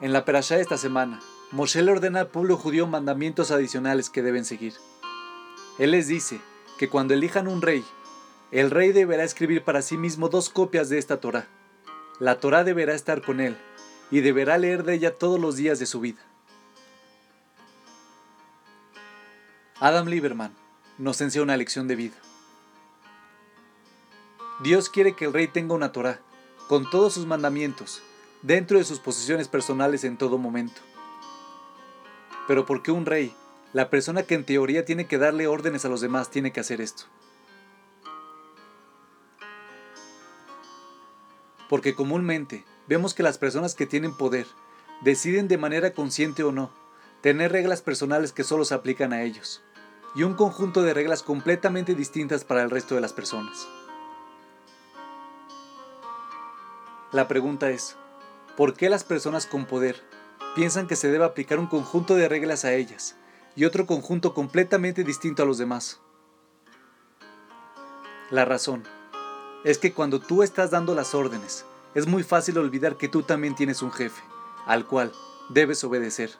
En la perashá de esta semana, Moshe le ordena al pueblo judío mandamientos adicionales que deben seguir. Él les dice que cuando elijan un rey, el rey deberá escribir para sí mismo dos copias de esta Torá. La Torá deberá estar con él y deberá leer de ella todos los días de su vida. Adam Lieberman nos enseña una lección de vida. Dios quiere que el rey tenga una Torá, con todos sus mandamientos, dentro de sus posiciones personales en todo momento. Pero ¿por qué un rey, la persona que en teoría tiene que darle órdenes a los demás, tiene que hacer esto? Porque comúnmente vemos que las personas que tienen poder deciden de manera consciente o no tener reglas personales que solo se aplican a ellos, y un conjunto de reglas completamente distintas para el resto de las personas. La pregunta es, ¿por qué las personas con poder piensan que se debe aplicar un conjunto de reglas a ellas y otro conjunto completamente distinto a los demás? La razón es que cuando tú estás dando las órdenes, es muy fácil olvidar que tú también tienes un jefe, al cual debes obedecer.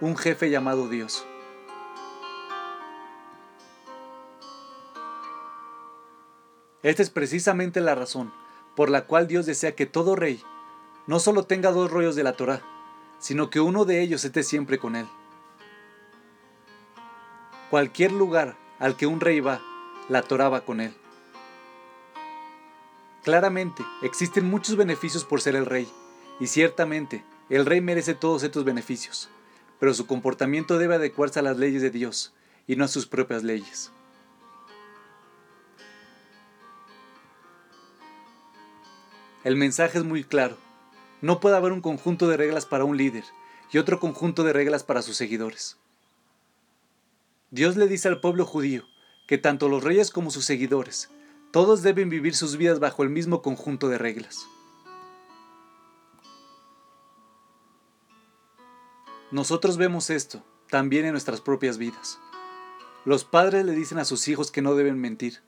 Un jefe llamado Dios. Esta es precisamente la razón por la cual Dios desea que todo rey no solo tenga dos rollos de la Torah, sino que uno de ellos esté siempre con él. Cualquier lugar al que un rey va, la Torah va con él. Claramente, existen muchos beneficios por ser el rey, y ciertamente, el rey merece todos estos beneficios, pero su comportamiento debe adecuarse a las leyes de Dios y no a sus propias leyes. El mensaje es muy claro. No puede haber un conjunto de reglas para un líder y otro conjunto de reglas para sus seguidores. Dios le dice al pueblo judío que tanto los reyes como sus seguidores, todos deben vivir sus vidas bajo el mismo conjunto de reglas. Nosotros vemos esto también en nuestras propias vidas. Los padres le dicen a sus hijos que no deben mentir,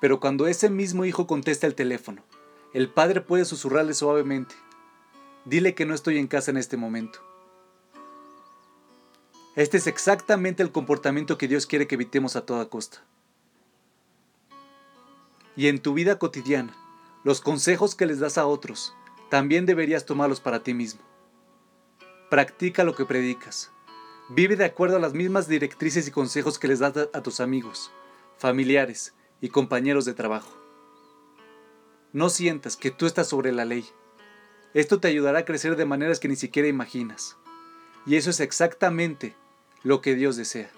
pero cuando ese mismo hijo contesta el teléfono el padre puede susurrarle suavemente, dile que no estoy en casa en este momento. Este es exactamente el comportamiento que Dios quiere que evitemos a toda costa. Y en tu vida cotidiana, los consejos que les das a otros, también deberías tomarlos para ti mismo. Practica lo que predicas. Vive de acuerdo a las mismas directrices y consejos que les das a tus amigos, familiares y compañeros de trabajo. No sientas que tú estás sobre la ley. Esto te ayudará a crecer de maneras que ni siquiera imaginas. Y eso es exactamente lo que Dios desea.